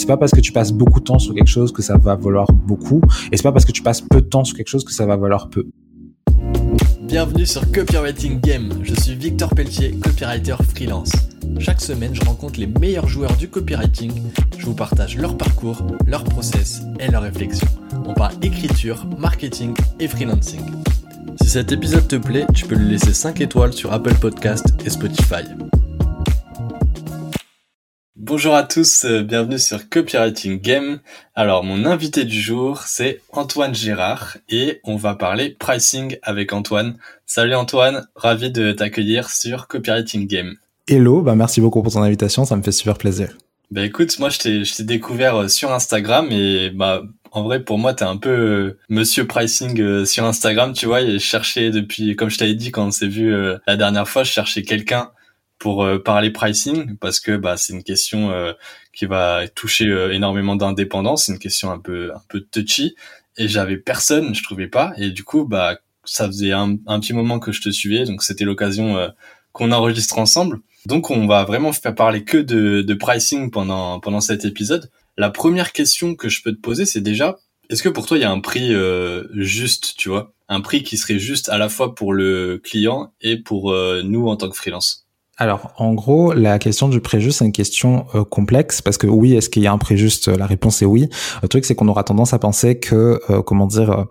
C'est pas parce que tu passes beaucoup de temps sur quelque chose que ça va valoir beaucoup, et c'est pas parce que tu passes peu de temps sur quelque chose que ça va valoir peu. Bienvenue sur Copywriting Game. Je suis Victor Pelletier, copywriter freelance. Chaque semaine, je rencontre les meilleurs joueurs du copywriting. Je vous partage leur parcours, leur process et leurs réflexions. On parle écriture, marketing et freelancing. Si cet épisode te plaît, tu peux lui laisser 5 étoiles sur Apple Podcast et Spotify. Bonjour à tous, euh, bienvenue sur Copywriting Game. Alors mon invité du jour c'est Antoine Gérard et on va parler pricing avec Antoine. Salut Antoine, ravi de t'accueillir sur Copywriting Game. Hello, bah merci beaucoup pour ton invitation, ça me fait super plaisir. Bah écoute, moi je t'ai découvert euh, sur Instagram et bah en vrai pour moi t'es un peu euh, monsieur pricing sur Instagram, tu vois, et je cherchais depuis comme je t'avais dit quand on s'est vu la dernière fois, je cherchais quelqu'un pour euh, parler pricing parce que bah c'est une question euh, qui va toucher euh, énormément d'indépendance, c'est une question un peu un peu touchy. Et j'avais personne, je trouvais pas. Et du coup bah ça faisait un, petit moment que je te suivais. Donc c'était l'occasion qu'on enregistre ensemble. Donc on va vraiment faire parler que de, de pricing pendant pendant cet épisode. La première question que je peux te poser c'est déjà est-ce que pour toi il y a un prix juste, tu vois, un prix qui serait juste à la fois pour le client et pour nous en tant que freelance? Alors, en gros, la question du préjuste, c'est une question euh, complexe parce que oui, est-ce qu'il y a un préjuste La réponse est oui. Le truc, c'est qu'on aura tendance à penser que, euh, comment dire,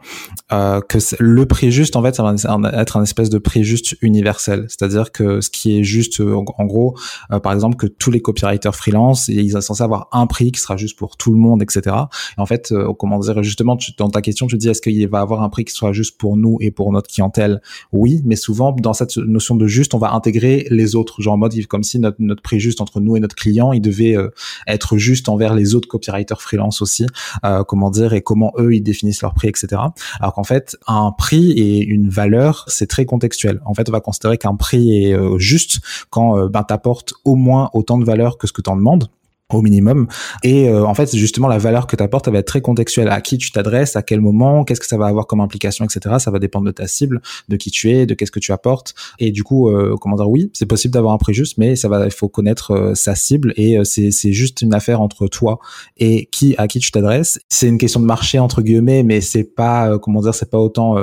euh, que le préjuste, en fait, ça va être un espèce de préjuste universel. C'est-à-dire que ce qui est juste, en gros, par exemple, que tous les copywriters freelance, ils sont censés avoir un prix qui sera juste pour tout le monde, etc. Et en fait, comment dire, justement, dans ta question, tu dis, est-ce qu'il va avoir un prix qui sera juste pour nous et pour notre clientèle? Oui, mais souvent, dans cette notion de juste, on va intégrer les autres genre en mode comme si notre, notre prix juste entre nous et notre client, il devait euh, être juste envers les autres copywriters freelance aussi, euh, comment dire, et comment eux ils définissent leur prix, etc. Alors qu'en fait, un prix et une valeur, c'est très contextuel. En fait, on va considérer qu'un prix est euh, juste quand ben t'apportes au moins autant de valeur que ce que t'en demandes au minimum. Et euh, en fait, justement, la valeur que tu apportes, elle va être très contextuelle. À qui tu t'adresses, à quel moment, qu'est-ce que ça va avoir comme implication, etc. Ça va dépendre de ta cible, de qui tu es, de qu'est-ce que tu apportes. Et du coup, euh, comment dire, oui, c'est possible d'avoir un prix juste, mais ça va, il faut connaître euh, sa cible et c'est, c'est juste une affaire entre toi et qui, à qui tu t'adresses. C'est une question de marché entre guillemets, mais c'est pas, comment dire, c'est pas autant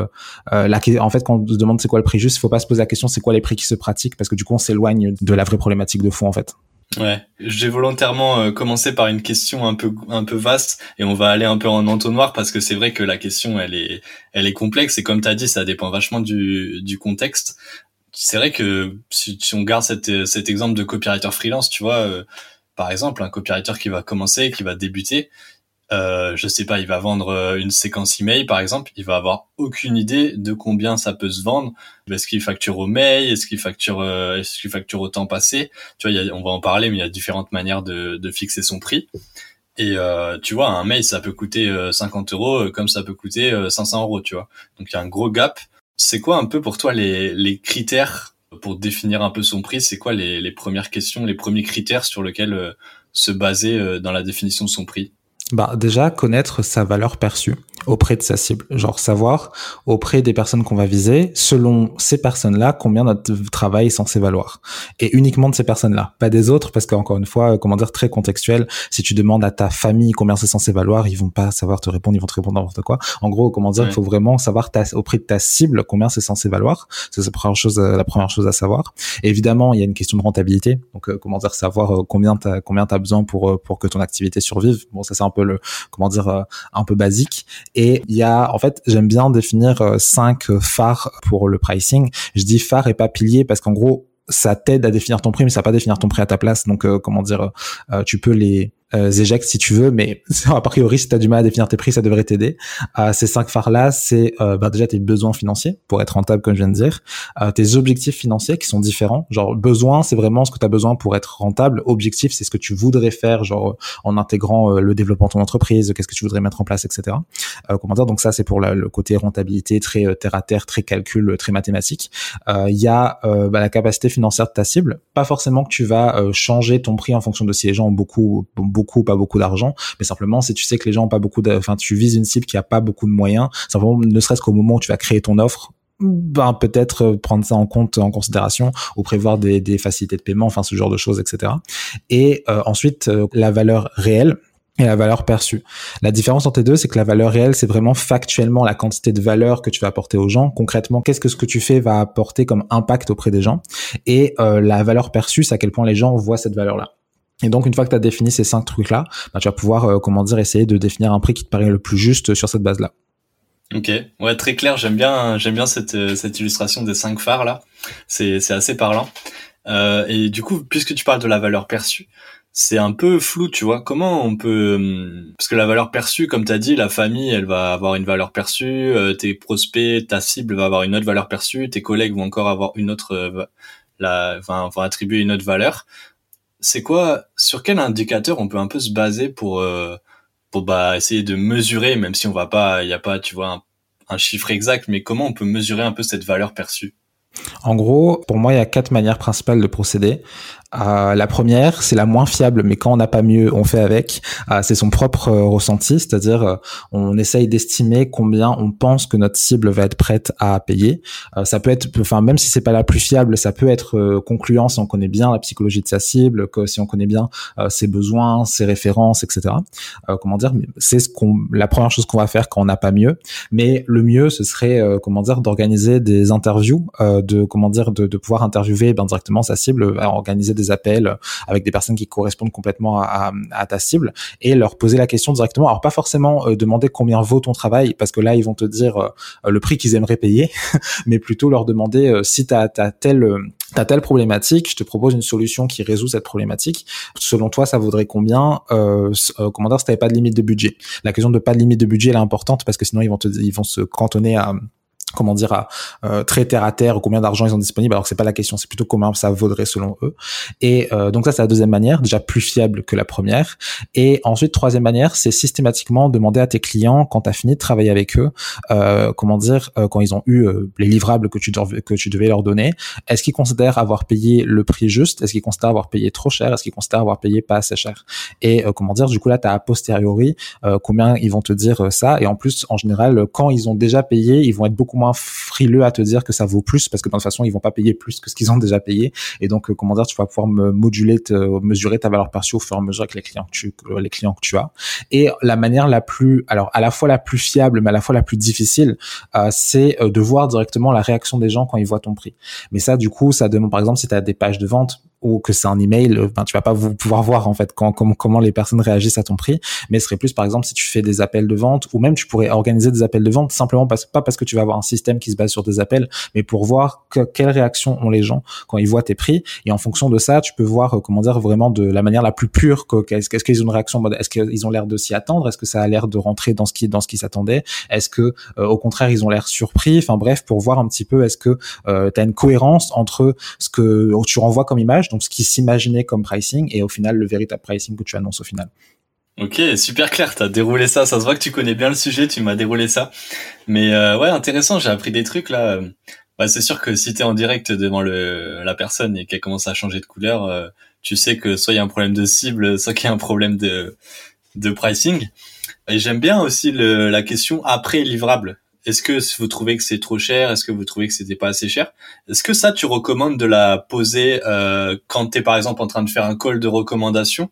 la, en fait, quand on se demande c'est quoi le prix juste, il faut pas se poser la question c'est quoi les prix qui se pratiquent parce que du coup, on s'éloigne de la vraie problématique de fond en fait. Ouais, j'ai volontairement euh, commencé par une question un peu un peu vaste et on va aller un peu en entonnoir parce que c'est vrai que la question elle est elle est complexe et comme tu as dit ça dépend vachement du du contexte. C'est vrai que si, on garde cet cet exemple de copywriter freelance, tu vois euh, par exemple un copywriter qui va commencer, qui va débuter, euh, je sais pas, il va vendre euh, une séquence email par exemple, il va avoir aucune idée de combien ça peut se vendre. Est-ce qu'il facture au mail? Est-ce qu'il facture euh, Est-ce qu'il facture au temps passé? Tu vois, on va en parler, mais il y a différentes manières de, de fixer son prix. Et euh, tu vois, un mail ça peut coûter 50 euros comme ça peut coûter 500 euros, tu vois. Donc il y a un gros gap. C'est quoi un peu pour toi les, les critères pour définir un peu son prix? C'est quoi les, les premières questions, les premiers critères sur lesquels se baser dans la définition de son prix? Bah déjà connaître sa valeur perçue auprès de sa cible, genre savoir auprès des personnes qu'on va viser, selon ces personnes-là, combien notre travail est censé valoir. Et uniquement de ces personnes-là, pas des autres, parce qu'encore une fois, comment dire, très contextuel, si tu demandes à ta famille combien c'est censé valoir, ils vont pas savoir te répondre, ils vont te répondre n'importe quoi. En gros, comment dire, il faut vraiment savoir ta, auprès de ta cible combien c'est censé valoir. C'est la première chose, la première chose à savoir. Et évidemment, il y a une question de rentabilité. Donc, euh, comment dire, savoir euh, combien t'as, combien t'as besoin pour, euh, pour que ton activité survive. Bon, ça c'est un peu le, comment dire, euh, un peu basique. Et il y a, en fait, j'aime bien définir euh, cinq phares pour le pricing. Je dis phare et pas pilier parce qu'en gros, ça t'aide à définir ton prix, mais ça va pas définir ton prix à ta place. Donc, euh, comment dire, tu peux les euh, si tu veux, mais a priori, si tu as du mal à définir tes prix, ça devrait t'aider. Euh, ces cinq phares-là, c'est euh, bah, déjà tes besoins financiers pour être rentable, comme je viens de dire, euh, tes objectifs financiers qui sont différents. Genre, besoin, c'est vraiment ce que tu as besoin pour être rentable. Objectif, c'est ce que tu voudrais faire, genre en intégrant le développement de ton entreprise, qu'est-ce que tu voudrais mettre en place, etc. comment dire Donc ça, c'est pour le côté rentabilité, très terre à terre, très calcul, très mathématique. Il y a bah, la capacité financière de ta cible. Pas forcément que tu vas changer ton prix en fonction de si les gens ont beaucoup beaucoup pas beaucoup d'argent, mais simplement si tu sais que les gens ont pas beaucoup enfin tu vises une cible qui a pas beaucoup de moyens, simplement ne serait-ce qu'au moment où tu vas créer ton offre, ben peut-être euh, prendre ça en compte en considération ou prévoir des, facilités de paiement, enfin ce genre de choses, etc. Et euh, ensuite euh, la valeur réelle et la valeur perçue. La différence entre les deux, c'est que la valeur réelle, c'est vraiment factuellement la quantité de valeur que tu vas apporter aux gens. Concrètement, qu'est-ce que ce que tu fais va apporter comme impact auprès des gens? Et euh, la valeur perçue, c'est à quel point les gens voient cette valeur-là. Et donc, une fois que tu as défini ces cinq trucs-là, bah, tu vas pouvoir, euh, comment dire, essayer de définir un prix qui te paraît le plus juste sur cette base-là. Ok, ouais, très clair. J'aime bien, j'aime bien cette, euh, cette illustration des cinq phares là. C'est, c'est assez parlant. Euh, et du coup, puisque tu parles de la valeur perçue, c'est un peu flou, tu vois. Comment on peut, hum, parce que la valeur perçue, comme tu as dit, la famille, elle va avoir une valeur perçue, euh, tes prospects, ta cible va avoir une autre valeur perçue, tes collègues vont encore avoir une autre, la, enfin, vont attribuer une autre valeur. C'est quoi, sur quel indicateur on peut un peu se baser pour pour bah essayer de mesurer, même si on va pas, il y a pas, tu vois, un chiffre exact, mais comment on peut mesurer un peu cette valeur perçue? En gros, pour moi, il y a quatre manières principales de procéder. Euh, la première, c'est la moins fiable, mais quand on n'a pas mieux, on fait avec. Euh, c'est son propre euh, ressenti, c'est-à-dire on essaye d'estimer combien on pense que notre cible va être prête à payer. ça peut être, enfin même si c'est pas la plus fiable, ça peut être concluant si on connaît bien la psychologie de sa cible, que si on connaît bien ses besoins, ses références, etc. comment dire, c'est ce qu'on, la première chose qu'on va faire quand on n'a pas mieux. Mais le mieux, ce serait comment dire d'organiser des interviews, de comment dire de, de pouvoir interviewer ben, directement sa cible, organiser des appels avec des personnes qui correspondent complètement à, ta cible et leur poser la question directement. Alors pas forcément euh, demander combien vaut ton travail parce que là ils vont te dire euh, le prix qu'ils aimeraient payer, mais plutôt leur demander euh, si T'as telle problématique, je te propose une solution qui résout cette problématique. Selon toi, ça vaudrait combien euh, si t'avais pas de limite de budget? La question de pas de limite de budget, elle est importante parce que sinon ils vont te, ils vont se cantonner à comment dire à euh, très terre à terre combien d'argent ils ont disponible alors que c'est pas la question c'est plutôt combien ça vaudrait selon eux. Et euh, donc ça c'est la deuxième manière déjà plus fiable que la première. Et ensuite troisième manière c'est systématiquement demander à tes clients quand tu as fini de travailler avec eux euh, comment dire euh, quand ils ont eu euh, les livrables que tu que tu devais leur donner est-ce qu'ils considèrent avoir payé le prix juste? Est-ce qu'ils considèrent avoir payé trop cher? Est-ce qu'ils considèrent avoir payé pas assez cher? Et comment dire du coup là tu as a posteriori combien ils vont te dire ça. Et en plus en général quand ils ont déjà payé ils vont être beaucoup moins frileux à te dire que ça vaut plus parce que de toute façon ils vont pas payer plus que ce qu'ils ont déjà payé. Et donc euh, comment dire tu vas pouvoir me moduler te, mesurer ta valeur perçue au fur et à mesure avec les clients que tu les clients que tu as. Et la manière la plus alors à la fois la plus fiable mais à la fois la plus difficile euh, c'est euh, de voir directement la réaction des gens quand ils voient ton prix. Mais ça du coup ça demande par exemple si tu as des pages de vente ou que c'est un email, ben, tu vas pas vous pouvoir voir en fait quand, comment, comment les personnes réagissent à ton prix, mais ce serait plus par exemple si tu fais des appels de vente ou même tu pourrais organiser des appels de vente simplement parce, pas parce que tu vas avoir un système qui se base sur des appels, mais pour voir que, quelle réaction ont les gens quand ils voient tes prix. Et en fonction de ça, tu peux voir euh, comment dire vraiment de la manière la plus pure qu'est-ce qu'ils ont une réaction est-ce qu'ils ont l'air de s'y attendre, est-ce que ça a l'air de rentrer dans ce qui dans ce qui s'attendait, est-ce que euh, au contraire ils ont l'air surpris, enfin bref pour voir un petit peu est-ce que euh, tu as une cohérence entre ce que tu renvoies comme image ce qui s'imaginait comme pricing et au final le véritable pricing que tu annonces au final. Ok, super clair, t'as déroulé ça, ça se voit que tu connais bien le sujet, tu m'as déroulé ça. Mais euh, ouais, intéressant, j'ai appris des trucs là. Bah, c'est sûr que si t'es en direct devant le, la personne et qu'elle commence à changer de couleur, euh, tu sais que soit il y a un problème de cible, soit qu'il y a un problème de, de pricing. Et j'aime bien aussi la question après livrable. Est-ce que vous trouvez que c'est trop cher? Est-ce que vous trouvez que c'était pas assez cher? Est-ce que ça, tu recommandes de la poser euh, quand tu es par exemple en train de faire un call de recommandation?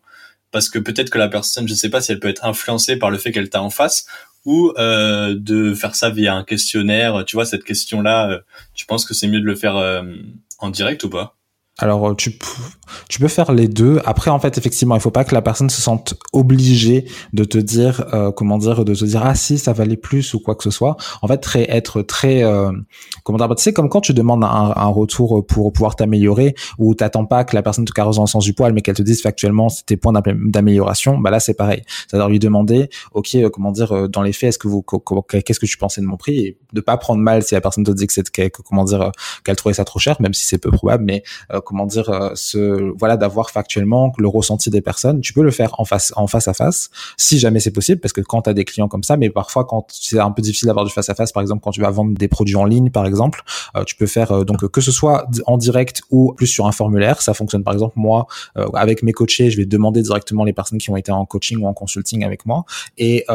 Parce que peut-être que la personne, je sais pas si elle peut être influencée par le fait qu'elle t'a en face ou euh, de faire ça via un questionnaire. Tu vois, cette question-là, euh, tu penses que c'est mieux de le faire euh, en direct ou pas? Alors tu tu peux faire les deux. Après en fait effectivement il faut pas que la personne se sente obligée de te dire euh, comment dire de te dire ah si ça valait plus ou quoi que ce soit. En fait très, être très euh, comment dire tu sais comme quand tu demandes un, retour pour pouvoir t'améliorer ou t'attends pas que la personne te caresse dans le sens du poil mais qu'elle te dise factuellement tes points d'amélioration. Bah là c'est pareil. C'est-à-dire lui demander ok comment dire dans les faits est-ce que vous qu'est-ce que tu pensais de mon prix? Et de pas prendre mal si la personne te dit que c'est comment dire qu'elle trouvait ça trop cher même si c'est peu probable mais comment dire, euh, voilà, d'avoir factuellement le ressenti des personnes. Tu peux le faire en face, en face à face, si jamais c'est possible, parce que quand tu as des clients comme ça, mais parfois quand c'est un peu difficile d'avoir du face à face, par exemple, quand tu vas vendre des produits en ligne, par exemple, euh, tu peux faire euh, donc que ce soit en direct ou plus sur un formulaire. Ça fonctionne par exemple moi avec mes coachés, je vais demander directement les personnes qui ont été en coaching ou en consulting avec moi. Et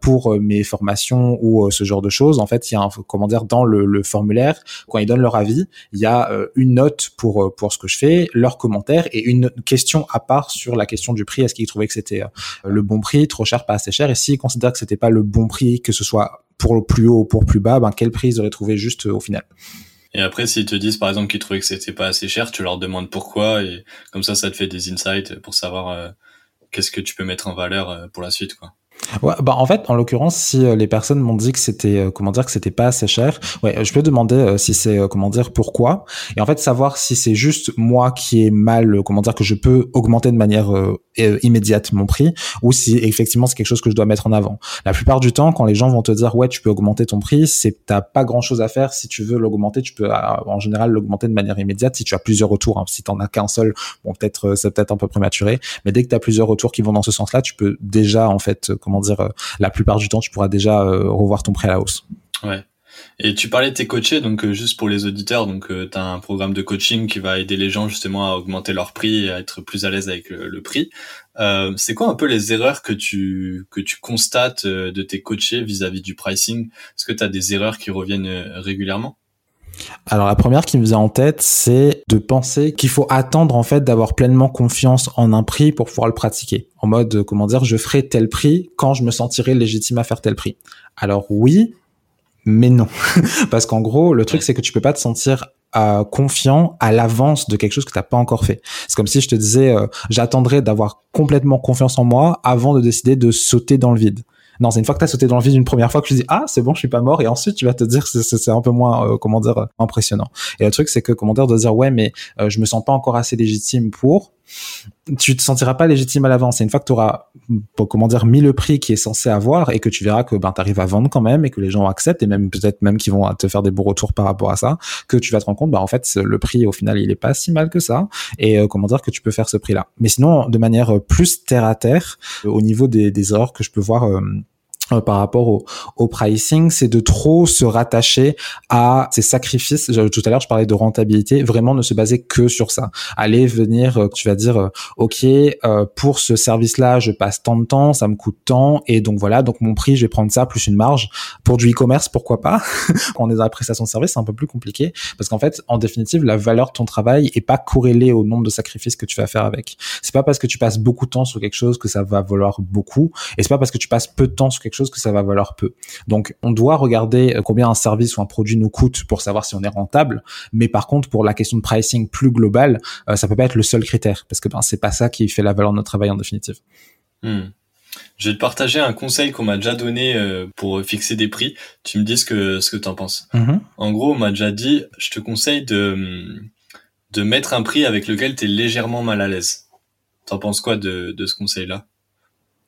pour mes formations ou ce genre de choses, en fait, il y a un comment dire dans le, le formulaire quand ils donnent leur avis, il y a une note pour pour ce que je fais, leurs et une question à part sur la question du prix. Est-ce qu'ils trouvaient que c'était le bon prix, trop cher, pas assez cher? Et s'ils considèrent que c'était pas le bon prix, que ce soit pour le plus haut ou pour plus bas, ben quel prix ils auraient trouvé juste au final? Et après, s'ils te disent par exemple qu'ils trouvaient que c'était pas assez cher, tu leur demandes pourquoi et comme ça, ça te fait des insights pour savoir euh, qu'est-ce que tu peux mettre en valeur euh, pour la suite, quoi. Ouais, bah en fait, en l'occurrence, si euh, les personnes m'ont dit que c'était euh, comment dire que c'était pas assez cher, ouais, je peux demander euh, si c'est comment dire pourquoi et en fait savoir si c'est juste moi qui ai mal comment dire que je peux augmenter de manière immédiate mon prix ou si effectivement c'est quelque chose que je dois mettre en avant. La plupart du temps, quand les gens vont te dire ouais tu peux augmenter ton prix, c'est t'as pas grand chose à faire. Si tu veux l'augmenter, tu peux en général l'augmenter de manière immédiate si tu as plusieurs retours. Hein. Si t'en as qu'un seul, bon peut-être c'est peut-être un peu prématuré, mais dès que tu as plusieurs retours qui vont dans ce sens-là, tu peux déjà en fait comment dire, euh, la plupart du temps, tu pourras déjà euh, revoir ton prêt à la hausse. Ouais. Et tu parlais de tes coachés, donc euh, juste pour les auditeurs, donc tu as un programme de coaching qui va aider les gens justement à augmenter leur prix et à être plus à l'aise avec le, prix. c'est quoi un peu les erreurs que tu que tu constates de tes coachés vis-à-vis du pricing? Est-ce que tu as des erreurs qui reviennent régulièrement? Alors la première qui me vient en tête, c'est de penser qu'il faut attendre en fait d'avoir pleinement confiance en un prix pour pouvoir le pratiquer. En mode comment dire, je ferai tel prix quand je me sentirai légitime à faire tel prix. Alors oui, mais non, parce qu'en gros le truc c'est que tu peux pas te sentir euh, confiant à l'avance de quelque chose que tu n'as pas encore fait. C'est comme si je te disais, euh, j'attendrai d'avoir complètement confiance en moi avant de décider de sauter dans le vide. Non, c'est une fois que tu as sauté dans le vide une première fois que tu dis ah c'est bon je suis pas mort et ensuite tu vas te dire c'est un peu moins euh, comment dire impressionnant. Et le truc c'est que comment dire de dire ouais mais euh, je me sens pas encore assez légitime pour tu te sentiras pas légitime à l'avance. Et une fois que tu auras, comment dire, mis le prix qui est censé avoir et que tu verras que ben arrives à vendre quand même et que les gens acceptent et même peut-être même qu'ils vont te faire des bons retours par rapport à ça, que tu vas te rendre compte, bah en fait le prix au final il est pas si mal que ça et euh, comment dire que tu peux faire ce prix-là. Mais sinon de manière plus terre à terre, au niveau des, des erreurs que je peux voir. Euh, euh, par rapport au, au pricing, c'est de trop se rattacher à ces sacrifices. Tout à l'heure, je parlais de rentabilité. Vraiment, ne se baser que sur ça. Aller venir, euh, tu vas dire, euh, ok, pour ce service-là, je passe tant de temps, ça me coûte tant, et donc voilà, donc mon prix, je vais prendre ça plus une marge. Pour du e-commerce, pourquoi pas? On est dans la prestation de service, c'est un peu plus compliqué parce qu'en fait, en définitive, la valeur de ton travail est pas corrélée au nombre de sacrifices que tu vas faire avec. C'est pas parce que tu passes beaucoup de temps sur quelque chose que ça va valoir beaucoup, et c'est pas parce que tu passes peu de temps sur quelque chose que ça va valoir peu. Donc, on doit regarder euh, combien un service ou un produit nous coûte pour savoir si on est rentable. Mais par contre, pour la question de pricing plus globale, euh, ça peut pas être le seul critère parce que ben, c'est pas ça qui fait la valeur de notre travail en définitive. Hmm. Je vais te partager un conseil qu'on m'a déjà donné euh, pour fixer des prix. Tu me dis ce que ce que t'en penses. Mm-hmm. En gros, on m'a déjà dit, je te conseille de de mettre un prix avec lequel tu es légèrement mal à l'aise. T'en penses quoi de, de ce conseil-là?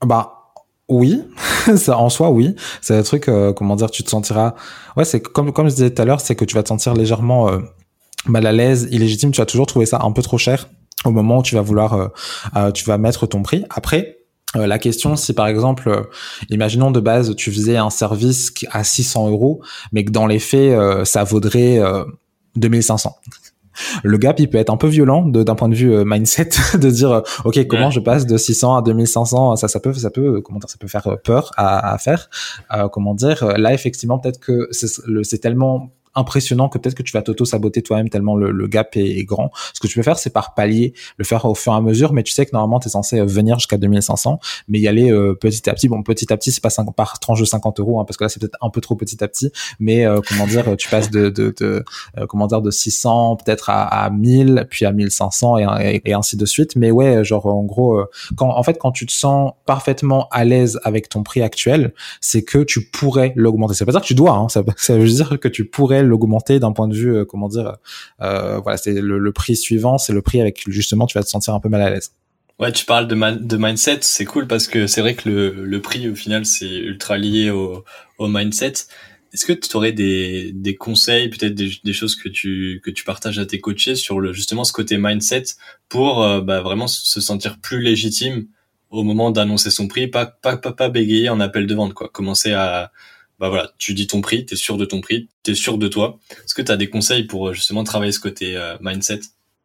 Bah oui, ça en soi oui, c'est un truc euh, comment dire, tu te sentiras ouais, c'est comme comme je disais tout à l'heure, c'est que tu vas te sentir légèrement euh, mal à l'aise, illégitime, tu vas toujours trouver ça un peu trop cher au moment où tu vas vouloir euh, tu vas mettre ton prix. Après la question, si par exemple, imaginons de base, tu faisais un service à 600 euros, mais que dans les faits, ça vaudrait 2500 le gap il peut être un peu violent d'un point de vue euh, mindset de dire euh, ok comment je passe de 600 à 2500 ça ça peut ça peut comment dire ça peut faire peur à, à faire. Euh, comment dire là effectivement peut-être que c'est tellement impressionnant que peut-être que tu vas t'auto-saboter toi-même tellement le, gap est, grand. Ce que tu peux faire, c'est par palier, le faire au fur et à mesure, mais tu sais que normalement, tu es censé euh, venir jusqu'à 2500, mais y aller euh, petit à petit. Bon, petit à petit, c'est pas par tranche de 50 euros, hein, parce que là, c'est peut-être un peu trop petit à petit, mais euh, comment dire, tu passes de, de, de comment dire, de 600 peut-être à, à 1000, puis à 1500 et, et, ainsi de suite. Mais ouais, genre en gros, quand en fait, quand tu te sens parfaitement à l'aise avec ton prix actuel, c'est que tu pourrais l'augmenter. Ça veut pas dire que tu dois, hein, ça veut dire que tu pourrais l'augmenter d'un point de vue, euh, comment dire, euh, voilà, c'est le, prix suivant, c'est le prix avec justement tu vas te sentir un peu mal à l'aise. Ouais, tu parles de, de mindset, c'est cool parce que c'est vrai que le, le prix au final c'est ultra lié au, mindset. Est-ce que tu aurais des, des conseils, peut-être des, choses que tu que tu partages à tes coachés sur le justement ce côté mindset pour euh, bah, vraiment se sentir plus légitime au moment d'annoncer son prix, pas pas pas bégayer en appel de vente quoi, commencer à bah voilà, tu dis ton prix, tu es sûr de ton prix, tu es sûr de toi. Est-ce que tu as des conseils pour euh, justement travailler ce côté euh, mindset?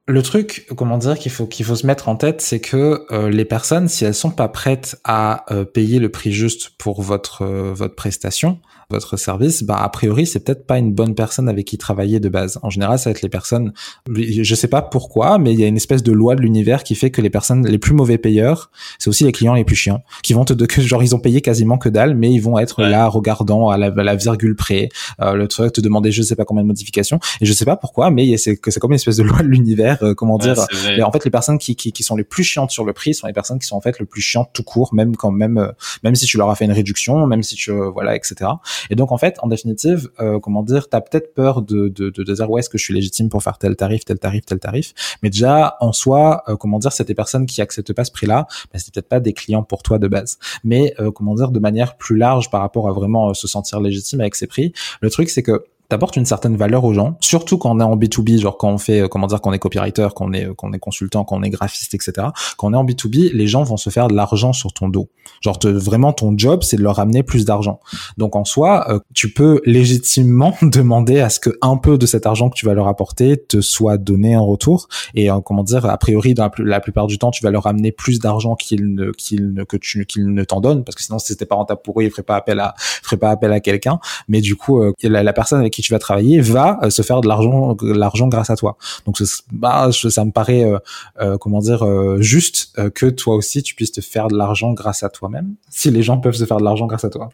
Le truc, comment dire, qu'il faut qu'il faut se mettre en tête, c'est que euh, les personnes, si elles sont pas prêtes à euh, payer le prix juste pour votre votre prestation, votre service, bah a priori c'est peut-être pas une bonne personne avec qui travailler de base. En général, ça va être les personnes. Je sais pas pourquoi, mais il y a une espèce de loi de l'univers qui fait que les personnes les plus mauvais payeurs, c'est aussi les clients les plus chiants, qui vont te que genre ils ont payé quasiment que dalle, mais ils vont être là regardant à la, la virgule près, euh, le truc te demander je sais pas combien de modifications et je sais pas pourquoi, mais c'est que c'est comme une espèce de loi de l'univers, euh, comment dire. Et en fait, les personnes qui, qui, qui sont les plus chiantes sur le prix sont les personnes qui sont en fait le plus chiantes tout court, même quand même euh, même si tu leur as fait une réduction, même si tu voilà etc. Et donc en fait, en définitive, euh, comment dire, t'as peut-être peur de, de, de, dire ouais, est-ce que je suis légitime pour faire tel tarif, tel tarif, tel tarif? Mais déjà en soi, euh, comment dire, c'est des personnes qui acceptent pas ce prix-là, bah, c'est peut-être pas des clients pour toi de base. Mais euh, comment dire, de manière plus large par rapport à vraiment se sentir légitime avec ces prix, le truc c'est que t'apportes une certaine valeur aux gens, surtout quand on est en B2B, genre quand on fait, euh, comment dire, qu'on est copywriter, qu'on est, qu'on est consultant, qu'on est graphiste, etc. Quand on est en B2B, les gens vont se faire de l'argent sur ton dos. Genre, vraiment, ton job, c'est de leur amener plus d'argent. Donc, en soi, euh, tu peux légitimement demander à ce que un peu de cet argent que tu vas leur apporter te soit donné en retour. Et, euh, comment dire, a priori, dans la, plupart du temps, tu vas leur amener plus d'argent qu'ils ne, qu'ils ne, que tu, qu'ils ne t'en donnent, parce que sinon, si c'était pas rentable pour eux, ils feraient pas appel à, feraient pas appel à quelqu'un. Mais du coup, la, la personne avec qui tu vas travailler va euh, se faire de l'argent l'argent grâce à toi. Donc bah, ça me paraît euh, euh, comment dire juste que toi aussi tu puisses te faire de l'argent grâce à toi-même. Si les gens peuvent se faire de l'argent grâce à toi.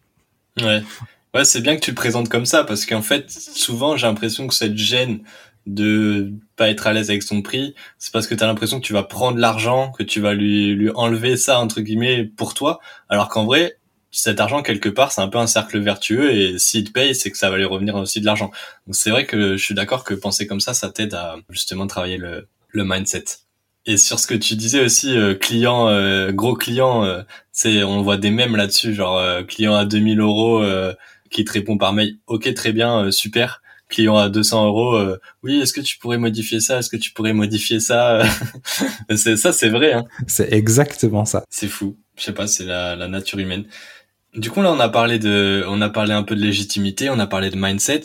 ouais. Ouais, c'est bien que tu le présentes comme ça parce qu'en fait, souvent j'ai l'impression que cette gêne de pas être à l'aise avec son prix, c'est parce que tu as l'impression que tu vas prendre l'argent, que tu vas lui lui enlever ça entre guillemets pour toi, alors qu'en vrai, cet argent quelque part c'est un peu un cercle vertueux et s'il te paye c'est que ça va lui revenir aussi de l'argent. Donc c'est vrai que je suis d'accord que penser comme ça ça t'aide à justement travailler le, le mindset. Et sur ce que tu disais aussi euh, client euh, gros client euh, c'est on voit des mèmes là-dessus genre client à 2000 euros qui te répond par mail ok très bien super. Client à 200 euros oui est-ce que tu pourrais modifier ça est-ce que tu pourrais modifier ça c'est ça c'est vrai hein. c'est exactement ça. C'est fou. Je sais pas c'est la, la nature humaine du coup, là, on a parlé de, on a parlé un peu de légitimité, on a parlé de mindset.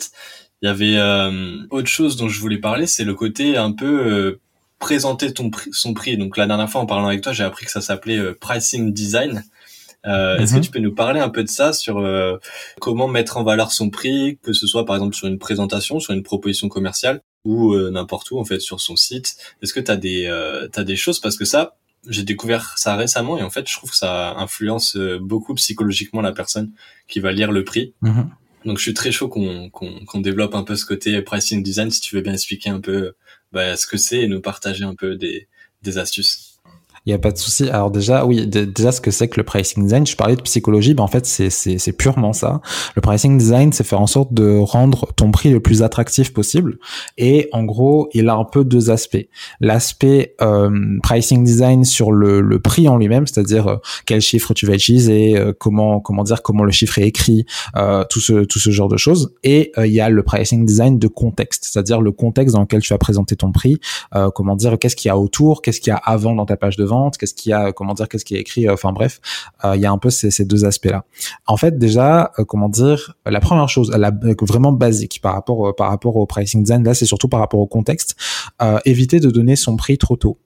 Il y avait euh, autre chose dont je voulais parler, c'est le côté un peu euh, présenter ton prix, son prix. Donc la dernière fois, en parlant avec toi, j'ai appris que ça s'appelait euh, pricing design. Est-ce que mhm. tu peux nous parler un peu de ça sur comment mettre en valeur son prix, que ce soit par exemple sur une présentation, sur une proposition commerciale ou n'importe où en fait sur son site? Est-ce que tu as des t'as des choses? Parce que ça j'ai découvert ça récemment et en fait je trouve que ça influence euh, beaucoup psychologiquement la personne qui va lire le prix. Mhm. Donc je suis très chaud qu'on qu'on développe un peu ce côté pricing design si tu veux bien expliquer un peu bah, ce que c'est et nous partager un peu des, des astuces. Il y a pas de souci. Alors déjà, oui, déjà ce que c'est que le pricing design, je parlais de psychologie, ben en fait c'est purement ça. Le pricing design, c'est faire en sorte de rendre ton prix le plus attractif possible. Et en gros, il a un peu deux aspects. L'aspect euh, pricing design sur le, le prix en lui-même, c'est-à-dire euh, quel chiffre tu vas utiliser, euh, comment comment dire comment le chiffre est écrit, euh, tout ce tout ce genre de choses. Et il y a le pricing design de contexte, c'est-à-dire le contexte dans lequel tu vas présenter ton prix, comment dire qu'est-ce qu'il y a autour, qu'est-ce qu'il y a avant dans ta page de qu'est-ce qu'il y a, comment dire, qu'est-ce qui est écrit, euh, enfin bref, euh, il y a un peu ces, deux aspects-là. En fait, déjà, euh, comment dire, la première chose, la, vraiment basique par rapport par rapport au pricing design, là, c'est surtout par rapport au contexte, éviter de donner son prix trop tôt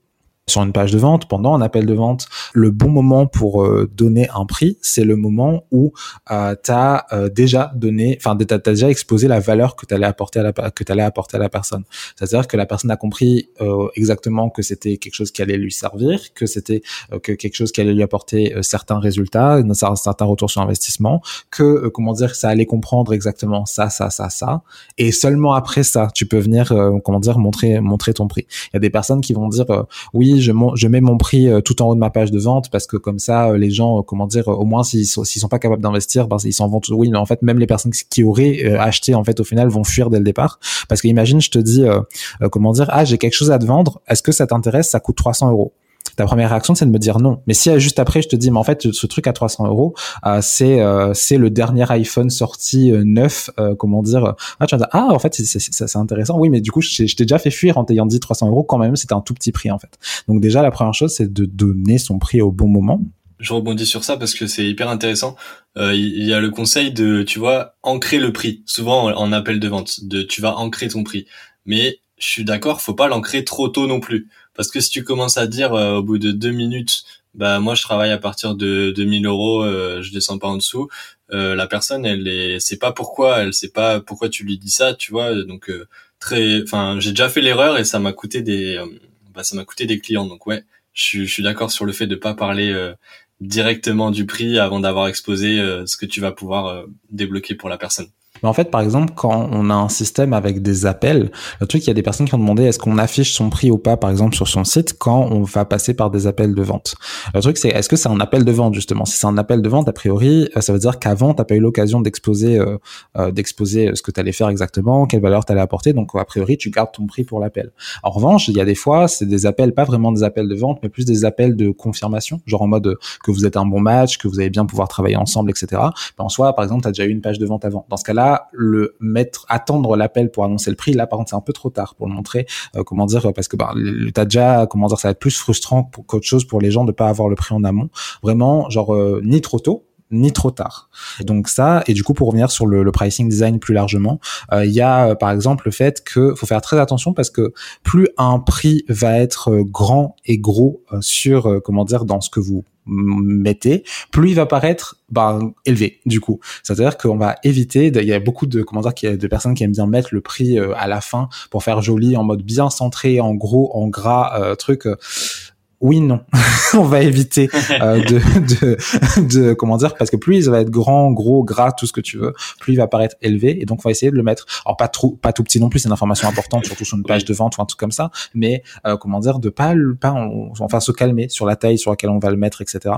sur une page de vente, pendant un appel de vente, le bon moment pour euh, donner un prix, c'est le moment où euh, tu as euh, déjà donné, enfin tu as, déjà exposé la valeur que tu allais apporter à la que allais apporter à la personne. C'est-à-dire que la personne a compris euh, exactement que c'était quelque chose qui allait lui servir, que c'était que quelque chose qui allait lui apporter certains résultats, un certain retour sur investissement, que comment dire, ça allait comprendre exactement ça, ça, ça, ça, et seulement après ça, tu peux venir comment dire montrer montrer ton prix. Il y a des personnes qui vont dire oui je, mets mon prix euh, tout en haut de ma page de vente parce que comme ça, euh, les gens, euh, comment dire, au moins s'ils sont, sont pas capables d'investir, ben, ils s'en vont. Oui, mais en fait, même les personnes qui auraient acheté, en fait, au final, vont fuir dès le départ. Parce que imagine, je te dis, comment dire, ah, j'ai quelque chose à te vendre. Est-ce que ça t'intéresse? Ça coûte 300 euros ta première réaction c'est de me dire non. Mais si juste après je te dis mais en fait ce truc à 300 euros c'est c'est le dernier iPhone sorti neuf comment dire ah tu vas dire ah en fait c'est intéressant oui mais du coup je, je t'ai déjà fait fuir en t'ayant dit 300 euros quand même c'était un tout petit prix en fait. Donc déjà la première chose c'est de donner son prix au bon moment je rebondis sur ça parce que c'est hyper intéressant. Euh, il y a le conseil de, tu vois, ancrer le prix. Souvent en appel de vente, de tu vas ancrer ton prix. Mais je suis d'accord, faut pas l'ancrer trop tôt non plus. Parce que si tu commences à dire au bout de deux minutes, bah moi je travaille à partir de 2000 euros, euh, je descends pas en dessous. Euh, la personne, elle est, c'est pas pourquoi, elle sait pas pourquoi tu lui dis ça, tu vois. Donc euh, très, enfin, j'ai déjà fait l'erreur et ça m'a coûté des, euh, bah, ça m'a coûté des clients. Donc ouais, je, je suis d'accord sur le fait de pas parler directement du prix avant d'avoir exposé ce que tu vas pouvoir débloquer pour la personne. Mais en fait, par exemple, quand on a un système avec des appels, le truc, il y a des personnes qui ont demandé est-ce qu'on affiche son prix ou pas, par exemple, sur son site quand on va passer par des appels de vente. Le truc, c'est est-ce que c'est un appel de vente, justement? Si c'est un appel de vente, a priori, euh, ça veut dire qu'avant, tu n'as pas eu l'occasion d'exposer euh, euh, d'exposer ce que tu allais faire exactement, quelle valeur tu allais apporter. Donc, a priori, tu gardes ton prix pour l'appel. En revanche, il y a des fois, c'est des appels, pas vraiment des appels de vente, mais plus des appels de confirmation, genre en mode que vous êtes un bon match, que vous allez bien pouvoir travailler ensemble, etc. Mais en soi, par exemple, tu as déjà eu une page de vente avant. Dans ce cas-là, le mettre, attendre l'appel pour annoncer le prix, là, par contre, c'est un peu trop tard pour le montrer. Euh, comment dire Parce que bah, t'as déjà, comment dire, ça va être plus frustrant qu'autre chose pour les gens de pas avoir le prix en amont. Vraiment, genre euh, ni trop tôt, ni trop tard. Donc ça, et du coup pour revenir sur le, pricing design plus largement, euh, il y a par exemple le fait que faut faire très attention parce que plus un prix va être grand et gros sur comment dire dans ce que vous mettez, plus il va paraître bah, élevé du coup. C'est-à-dire qu'on va éviter, il y a beaucoup de comment dire, de personnes qui aiment bien mettre le prix euh, à la fin pour faire joli en mode bien centré, en gros, en gras, euh, truc. Oui, non, on va éviter euh, de, de, de, comment dire, parce que plus il va être grand, gros, gras, tout ce que tu veux, plus il va paraître élevé, et donc on va essayer de le mettre, alors pas trop, pas tout petit non plus, c'est une information importante, surtout sur une page de vente ou un truc comme ça, mais euh, comment dire, de pas, pas, enfin se calmer sur la taille sur laquelle on va le mettre, etc.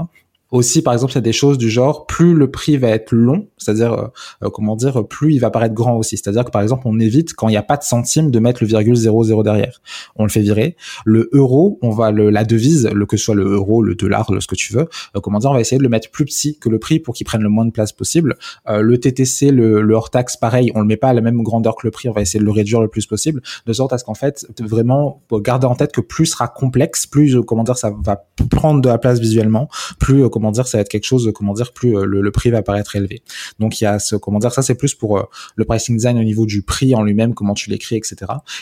Aussi, par exemple, il y a des choses du genre, plus le prix va être long, c'est-à-dire, euh, euh, comment dire, plus il va paraître grand aussi. C'est-à-dire que, par exemple, on évite, quand il n'y a pas de centime, de mettre le virgule 00 derrière. On le fait virer. Le euro, on va le, la devise, le, que ce soit le euro, le dollar, le, ce que tu veux, euh, comment dire, on va essayer de le mettre plus petit que le prix pour qu'il prenne le moins de place possible. le TTC, le, le hors-taxe, pareil, on le met pas à la même grandeur que le prix, on va essayer de le réduire le plus possible, de sorte à ce qu'en fait, vraiment, garder en tête que plus sera complexe, plus, comment dire, ça va prendre de la place visuellement, plus, comment dire, ça va être quelque chose, comment dire, plus euh, le, prix va paraître élevé. Donc il y a ce, comment dire, ça c'est plus pour euh, le pricing design au niveau du prix en lui-même, comment tu l'écris, etc.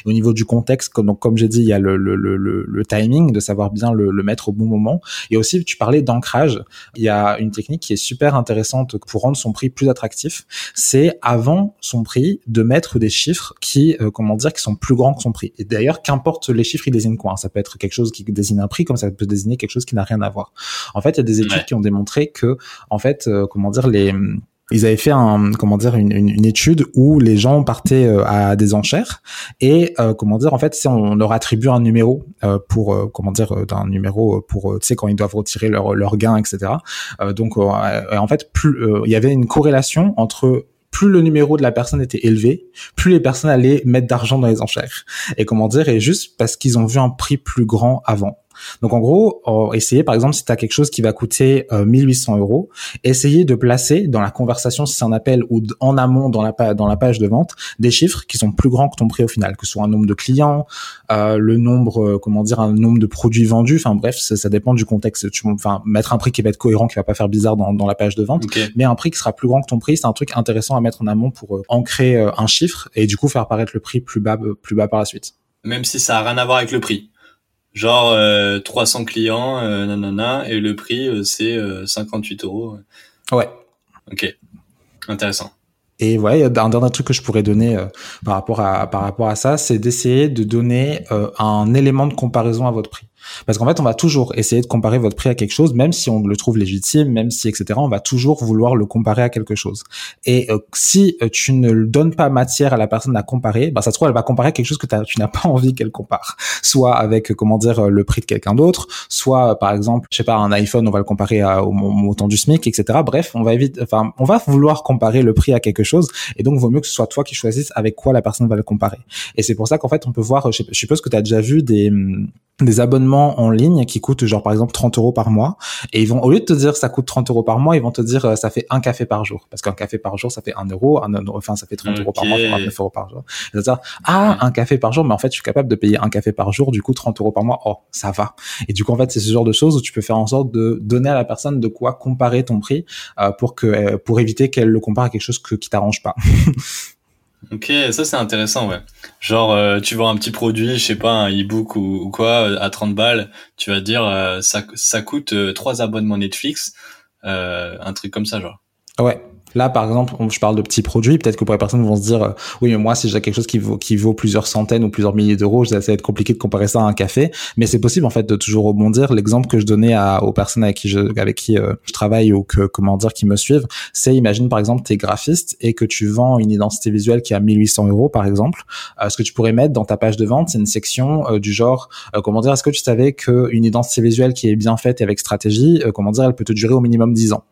Et au niveau du contexte, comme, donc comme j'ai dit, il y a le, le, le, timing, de savoir bien le, le mettre au bon moment. Et aussi, tu parlais d'ancrage. Il y a une technique qui est super intéressante pour rendre son prix plus attractif. C'est avant son prix de mettre des chiffres qui, euh, comment dire, qui sont plus grands que son prix. Et d'ailleurs, qu'importe les chiffres, ils désignent quoi. Hein. Ça peut être quelque chose qui désigne un prix, comme ça peut désigner quelque chose qui n'a rien à voir. En fait, il y a des études qui ont démontré que, en fait, euh, comment dire, les ils avaient fait un comment dire une, étude où les gens partaient euh, à des enchères et euh, comment dire en fait on leur attribue un numéro pour comment dire d'un numéro pour tu sais quand ils doivent retirer leur leur gain etc donc en fait plus il y avait une corrélation entre plus le numéro de la personne était élevé, plus les personnes allaient mettre d'argent dans les enchères. Et comment dire, et juste parce qu'ils ont vu un prix plus grand avant. Donc en gros, euh, essayez par exemple si tu as quelque chose qui va coûter 1800 euh, euros, essayez de placer dans la conversation si c'est un appel ou en amont dans la, dans la page de vente des chiffres qui sont plus grands que ton prix au final, que ce soit un nombre de clients, euh, le nombre, comment dire, un nombre de produits vendus. Enfin bref, ça, dépend du contexte. Tu, enfin mettre un prix qui va être cohérent, qui va pas faire bizarre dans, dans la page de vente, mais un prix qui sera plus grand que ton prix, c'est un truc intéressant à mettre en amont pour ancrer un chiffre et du coup faire apparaître le prix plus bas, plus bas par la suite. Même si ça a rien à voir avec le prix genre euh, 300 clients, euh, nanana, et le prix euh, c'est 58 euh, euros. Ouais. Ok, intéressant. Et a un dernier truc que je pourrais donner par rapport à par rapport à ça, c'est d'essayer de donner un élément de comparaison à votre prix. Parce qu'en fait, on va toujours essayer de comparer votre prix à quelque chose, même si on le trouve légitime, même si etc. On va toujours vouloir le comparer à quelque chose. Et euh, si euh, tu ne donnes pas matière à la personne à comparer, bah ça se trouve elle va comparer à quelque chose que tu n'as pas envie qu'elle compare. Soit avec euh, comment dire le prix de quelqu'un d'autre, soit par exemple, je sais pas, un iPhone, on va le comparer au montant du SMIC, etc. Bref, on va éviter, enfin, on va vouloir comparer le prix à quelque chose, et donc vaut mieux que ce soit toi qui choisisses avec quoi la personne va le comparer. Et c'est pour ça qu'en fait, on peut voir, je suppose que tu as déjà vu des hum, des abonnements en ligne qui coûtent genre par exemple 30 euros par mois. Et ils vont au lieu de te dire ça coûte 30 euros par mois ils vont te dire euh, ça fait un café par jour. Parce qu'un café par jour ça fait un euro un enfin ça fait 30 euros par mois 29 euros par jour. Et dire ah un café par jour mais en fait je suis capable de payer un café par jour du coup 30 euros par mois. Oh ça va. Et du coup en fait c'est ce genre de choses où tu peux faire en sorte de donner à la personne de quoi comparer ton prix euh, pour que euh, pour éviter qu'elle le compare à quelque chose que, qui t'arrange pas Ok, ça c'est intéressant, ouais. Genre, euh, tu vois un petit produit, je sais pas, un e-book ou, quoi, à 30 balles, tu vas dire, euh, ça, ça coûte trois abonnements Netflix, un truc comme ça, genre. Ouais, Là, par exemple, je parle de petits produits. Peut-être que pour les personnes vont se dire, euh, oui, mais moi, si j'ai quelque chose qui vaut, qui vaut plusieurs centaines ou plusieurs milliers d'euros, ça va être compliqué de comparer ça à un café. Mais c'est possible, en fait, de toujours rebondir. L'exemple que je donnais à, aux personnes avec qui euh, je travaille ou que, comment dire, qui me suivent, c'est, imagine, par exemple, t'es graphiste et que tu vends une identité visuelle qui a 1800 euros, par exemple. Euh, ce que tu pourrais mettre dans ta page de vente, c'est une section du genre, comment dire, est-ce que tu savais qu'une identité visuelle qui est bien faite et avec stratégie, comment dire, elle peut te durer au minimum 10 ans?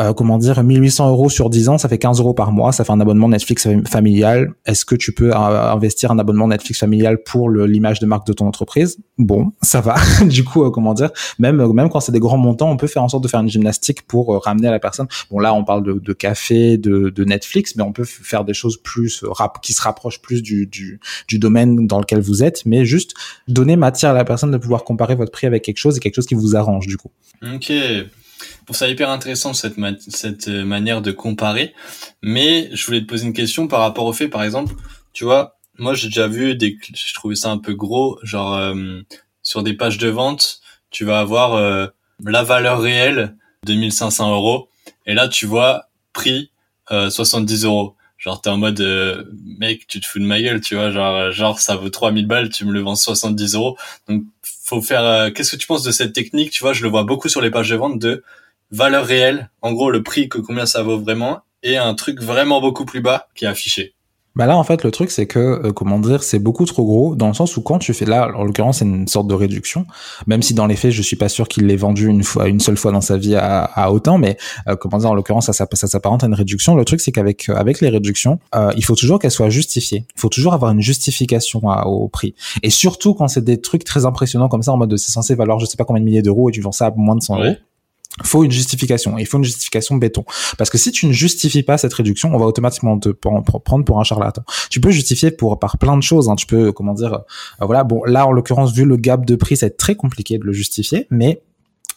Euh, comment dire, 1800 euros sur 10 ans, ça fait 15 euros par mois, ça fait un abonnement Netflix familial. Est-ce que tu peux euh, investir un abonnement Netflix familial pour l'image de marque de ton entreprise? Bon, ça va. du coup, euh, comment dire, même même quand c'est des grands montants, on peut faire en sorte de faire une gymnastique pour ramener à la personne. Bon, là, on parle de, café, de, de, Netflix, mais on peut faire des choses plus rap qui se rapprochent plus du, du, du domaine dans lequel vous êtes, mais juste donner matière à la personne de pouvoir comparer votre prix avec quelque chose et quelque chose qui vous arrange du coup. Ok pour ça hyper intéressant cette, cette euh, manière de comparer. Mais je voulais te poser une question par rapport au fait, par exemple, tu vois, moi j'ai déjà vu des, je trouvais ça un peu gros, genre euh, sur des pages de vente, tu vas avoir euh, la valeur réelle de 1500 euros, et là tu vois prix 70 euros. Genre t'es en mode mec, tu te fous de ma gueule, tu vois, genre genre ça vaut 3000 balles, tu me le vends 70 euros. Donc faut faire. Qu'est-ce que tu penses de cette technique Tu vois, je le vois beaucoup sur les pages de vente de valeur réelle, en gros le prix que combien ça vaut vraiment, et un truc vraiment beaucoup plus bas qui est affiché. Bah là, en fait, le truc, c'est que, euh, comment dire, c'est beaucoup trop gros, dans le sens où quand tu fais là, en l'occurrence, c'est une sorte de réduction, même si dans les faits, je suis pas sûr qu'il l'ait vendu une fois, une seule fois dans sa vie à, à autant, mais euh, comment dire, en l'occurrence, ça, ça, ça s'apparente à une réduction. Le truc, c'est qu'avec euh, avec les réductions, il faut toujours qu'elles soient justifiées. Il faut toujours avoir une justification au prix. Et surtout quand c'est des trucs très impressionnants comme ça, en mode c'est censé valoir je sais pas combien de milliers d'euros et tu vends ça à moins de 100 euros faut une justification. Il faut une justification béton. Parce que si tu ne justifies pas cette réduction, on va automatiquement te prendre pour un charlatan. Tu peux justifier pour par plein de choses. Hein. Tu peux, comment dire, euh, voilà. Bon, là en l'occurrence, vu le gap de prix, c'est très compliqué de le justifier, mais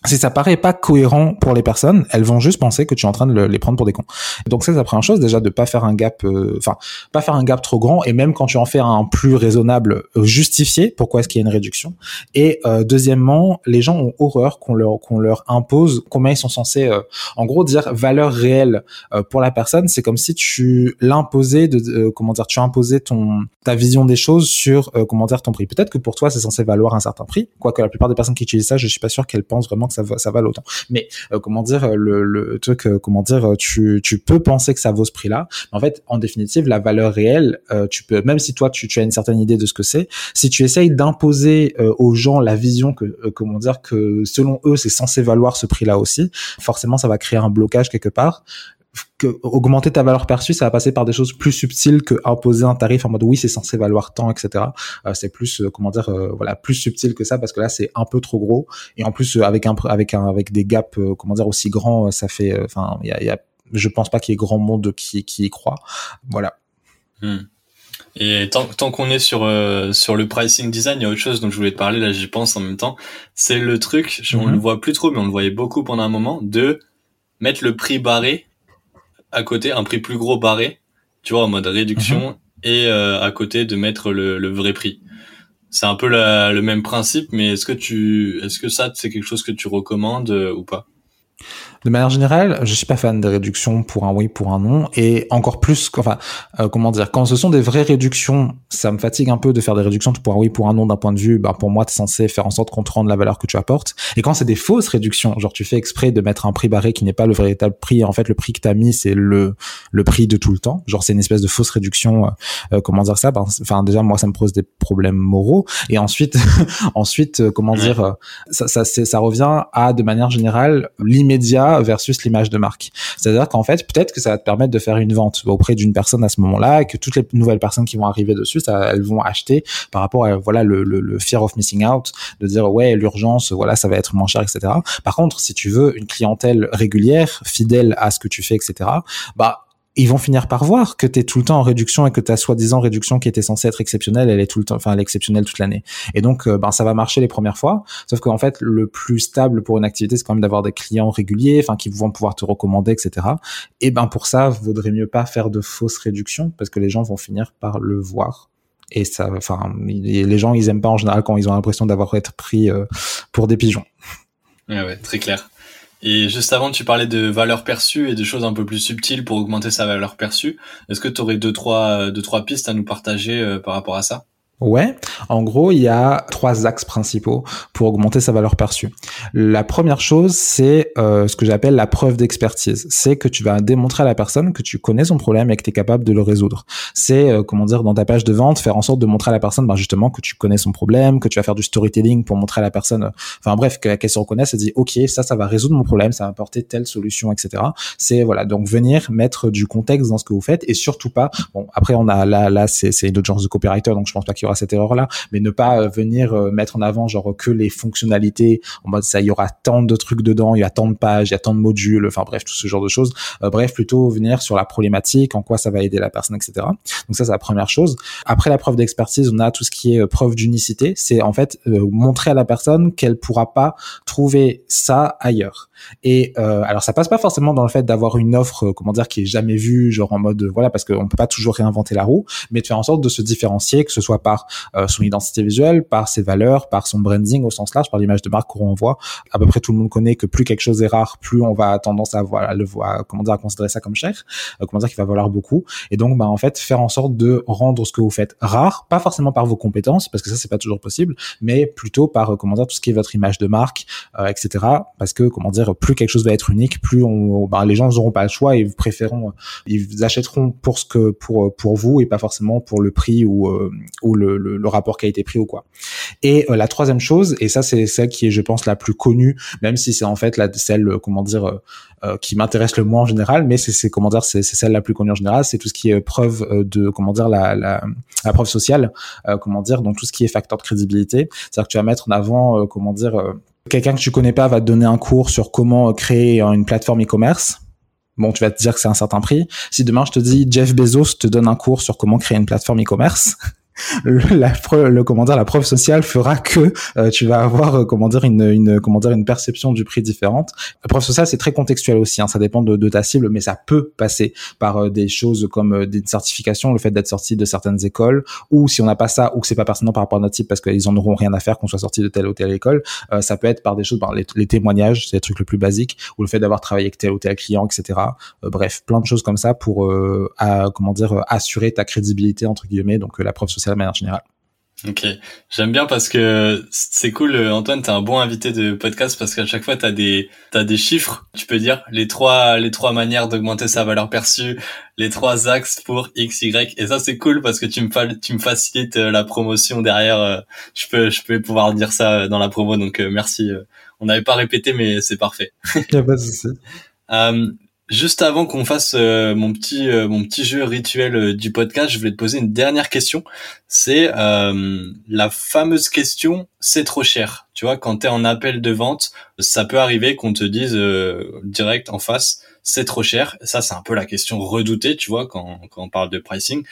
si ça paraît pas cohérent pour les personnes, elles vont juste penser que tu es en train de les prendre pour des cons. Donc ça, c'est la première chose déjà de pas faire un gap, euh, enfin pas faire un gap trop grand et même quand tu en fais un plus raisonnable, euh, justifier pourquoi est-ce qu'il y a une réduction? Et euh, deuxièmement, les gens ont horreur qu'on leur qu'on leur impose combien ils sont censés, en gros dire valeur réelle pour la personne. C'est comme si tu l'imposais de comment dire, tu imposais ton ta vision des choses sur comment dire ton prix. Peut-être que pour toi c'est censé valoir un certain prix, quoique la plupart des personnes qui utilisent ça, je suis pas sûr qu'elles pensent vraiment ça va, ça va autant. Mais euh, comment dire le, le truc, euh, comment dire, tu, tu peux penser que ça vaut ce prix-là. Mais en fait, en définitive, la valeur réelle, euh, tu peux, même si toi tu, tu as une certaine idée de ce que c'est, si tu essayes d'imposer aux gens la vision que, comment dire, que selon eux c'est censé valoir ce prix-là aussi, forcément ça va créer un blocage quelque part que augmenter ta valeur perçue, ça va passer par des choses plus subtiles que imposer un tarif en mode oui, c'est censé valoir tant, etc. Euh, c'est plus, euh, comment dire, euh, voilà, plus subtil que ça parce que là, c'est un peu trop gros. Et en plus, avec un, avec un, avec des gaps, comment dire, aussi grands, ça fait, enfin, il y a, y a, je pense pas qu'il y ait grand monde qui, qui y croit. Voilà. Hmm. Et tant, tant qu'on est sur sur le pricing design, il y a autre chose dont je voulais te parler. Là, j'y pense en même temps. C'est le truc, on mhm. le voit plus trop, mais on le voyait beaucoup pendant un moment, de mettre le prix barré à côté un prix plus gros barré, tu vois, en mode réduction, mhm. et euh, à côté de mettre le, le vrai prix. C'est un peu la, le même principe, mais est-ce que tu, est-ce que ça, c'est quelque chose que tu recommandes euh, ou pas? De manière générale, je suis pas fan des réductions pour un oui, pour un non, et encore plus, enfin, euh, comment dire, quand ce sont des vraies réductions, ça me fatigue un peu de faire des réductions pour un oui, pour un non d'un point de vue, bah, pour moi, tu es censé faire en sorte qu'on te rende la valeur que tu apportes. Et quand c'est des fausses réductions, genre tu fais exprès de mettre un prix barré qui n'est pas le véritable prix, en fait, le prix que tu as mis, c'est le, le prix de tout le temps. Genre, c'est une espèce de fausse réduction, euh, euh, comment dire ça? Ben, enfin, déjà, moi, ça me pose des problèmes moraux. Et ensuite, ensuite, comment dire, ça, ça, ça revient à, de manière générale, l'immédiat versus l'image de marque. C'est-à-dire qu'en fait, peut-être que ça va te permettre de faire une vente auprès d'une personne à ce moment-là, et que toutes les nouvelles personnes qui vont arriver dessus, elles vont acheter par rapport à voilà le, le, le fear of missing out, de dire ouais l'urgence, voilà ça va être moins cher, etc. Par contre, si tu veux une clientèle régulière, fidèle à ce que tu fais, etc. Bah ils vont finir par voir que tu es tout le temps en réduction et que ta soi-disant réduction qui était censée être exceptionnelle, elle est tout le temps, enfin, elle exceptionnelle toute l'année. Et donc, euh, ben, ça va marcher les premières fois. Sauf qu'en fait, le plus stable pour une activité, c'est quand même d'avoir des clients réguliers, enfin, qui vont pouvoir te recommander, etc. Et ben, pour ça, vaudrait mieux pas faire de fausses réductions parce que les gens vont finir par le voir. Et ça, enfin, les gens, ils aiment pas en général quand ils ont l'impression d'avoir été pris euh, pour des pigeons. Ouais, ouais, très clair. Et juste avant, tu parlais de valeur perçue et de choses un peu plus subtiles pour augmenter sa valeur perçue. Est-ce que tu aurais deux trois, deux, trois pistes à nous partager euh, par rapport à ça? Ouais, en gros, il y a trois axes principaux pour augmenter sa valeur perçue. La première chose, c'est euh, ce que j'appelle la preuve d'expertise. C'est que tu vas démontrer à la personne que tu connais son problème et que tu es capable de le résoudre. C'est, euh, comment dire, dans ta page de vente, faire en sorte de montrer à la personne ben, justement que tu connais son problème, que tu vas faire du storytelling pour montrer à la personne, euh, enfin bref, qu'elle se reconnaisse et dit, OK, ça, ça va résoudre mon problème, ça va apporter telle solution, etc. C'est, voilà, donc venir mettre du contexte dans ce que vous faites et surtout pas, bon, après, on a là, là, c'est une autre genre de copywriter, donc je pense pas qu'il aura cette erreur-là, mais ne pas euh, venir euh, mettre en avant genre que les fonctionnalités en mode ça, il y aura tant de trucs dedans, il y a tant de pages, il y a tant de modules, enfin bref, tout ce genre de choses. Euh, bref, plutôt venir sur la problématique, en quoi ça va aider la personne, etc. Donc ça, c'est la première chose. Après la preuve d'expertise, on a tout ce qui est preuve d'unicité. C'est en fait montrer à la personne qu'elle pourra pas trouver ça ailleurs. Et euh, alors ça passe pas forcément dans le fait d'avoir une offre, comment dire, qui est jamais vue, genre en mode voilà, parce qu'on peut pas toujours réinventer la roue, mais de faire en sorte de se différencier, que ce soit par euh, son identité visuelle, par ses valeurs, par son branding au sens large, par l'image de marque qu'on renvoie. À peu près tout le monde connaît que plus quelque chose est rare, plus on va tendance à voilà, le voir, comment dire, à considérer ça comme cher, euh, comment dire qu'il va valoir beaucoup. Et donc bah en fait faire en sorte de rendre ce que vous faites rare, pas forcément par vos compétences, parce que ça c'est pas toujours possible, mais plutôt par comment dire tout ce qui est votre image de marque, etc. Parce que comment dire plus quelque chose va être unique, plus on, bah, les gens n'auront pas le choix et préféreront, ils achèteront pour ce que pour pour vous et pas forcément pour le prix ou euh, ou le, le, rapport qui a été pris ou quoi. Et euh, la troisième chose, et ça c'est celle qui est je pense la plus connue, même si c'est en fait la celle comment dire euh, qui m'intéresse le moins en général, mais c'est comment dire c'est celle la plus connue en général, c'est tout ce qui est preuve de comment dire la la, la preuve sociale, comment dire donc tout ce qui est facteur de crédibilité, c'est-à-dire que tu vas mettre en avant comment dire Quelqu'un que tu connais pas va te donner un cours sur comment créer une plateforme e-commerce. Bon, tu vas te dire que c'est un certain prix. Si demain je te dis Jeff Bezos te donne un cours sur comment créer une plateforme e-commerce, la, le comment dire la preuve sociale fera que euh, tu vas avoir euh, comment dire une, une comment dire une perception du prix différente. La preuve sociale c'est très contextuel aussi, hein, ça dépend de, de, ta cible, mais ça peut passer par euh, des choses comme des certifications, le fait d'être sorti de certaines écoles, ou si on n'a pas ça ou que c'est pas pertinent par rapport à notre type parce qu'ils en auront rien à faire qu'on soit sorti de telle ou telle école, ça peut être par des choses, par les, les témoignages, c'est les trucs le plus basiques, ou le fait d'avoir travaillé avec tel ou tel client, etc. bref, plein de choses comme ça pour à, comment dire assurer ta crédibilité entre guillemets, donc la preuve sociale de manière générale. Ok, j'aime bien parce que c'est cool, euh, Antoine, t'es un bon invité de podcast parce qu'à chaque fois t'as des t'as des chiffres. Tu peux dire les trois les trois manières d'augmenter sa valeur perçue, les trois axes pour x y. Et ça c'est cool parce que tu me tu me facilites euh, la promotion derrière. Euh, je peux je peux pouvoir dire ça dans la promo. Donc merci. On n'avait pas répété mais c'est parfait. Y a pas de souci. Juste avant qu'on fasse euh, mon petit euh, mon petit jeu rituel euh, du podcast, je voulais te poser une dernière question. C'est la fameuse question c'est trop cher. Tu vois, quand tu es en appel de vente, ça peut arriver qu'on te dise direct en face c'est trop cher. Ça c'est un peu la question redoutée, tu vois, quand quand on parle de pricing.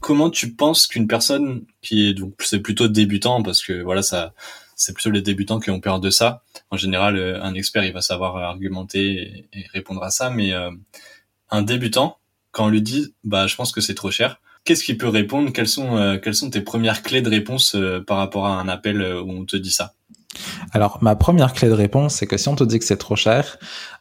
Comment tu penses qu'une personne qui est donc c'est plutôt débutant parce que voilà ça c'est plutôt les débutants qui ont peur de ça. En général, euh, un expert, il va savoir argumenter et, répondre à ça, mais euh, un débutant, quand on lui dit, bah, je pense que c'est trop cher, qu'est-ce qu'il peut répondre? Quelles sont, euh, quelles sont tes premières clés de réponse par rapport à un appel où on te dit ça? Alors, ma première clé de réponse, c'est que si on te dit que c'est trop cher,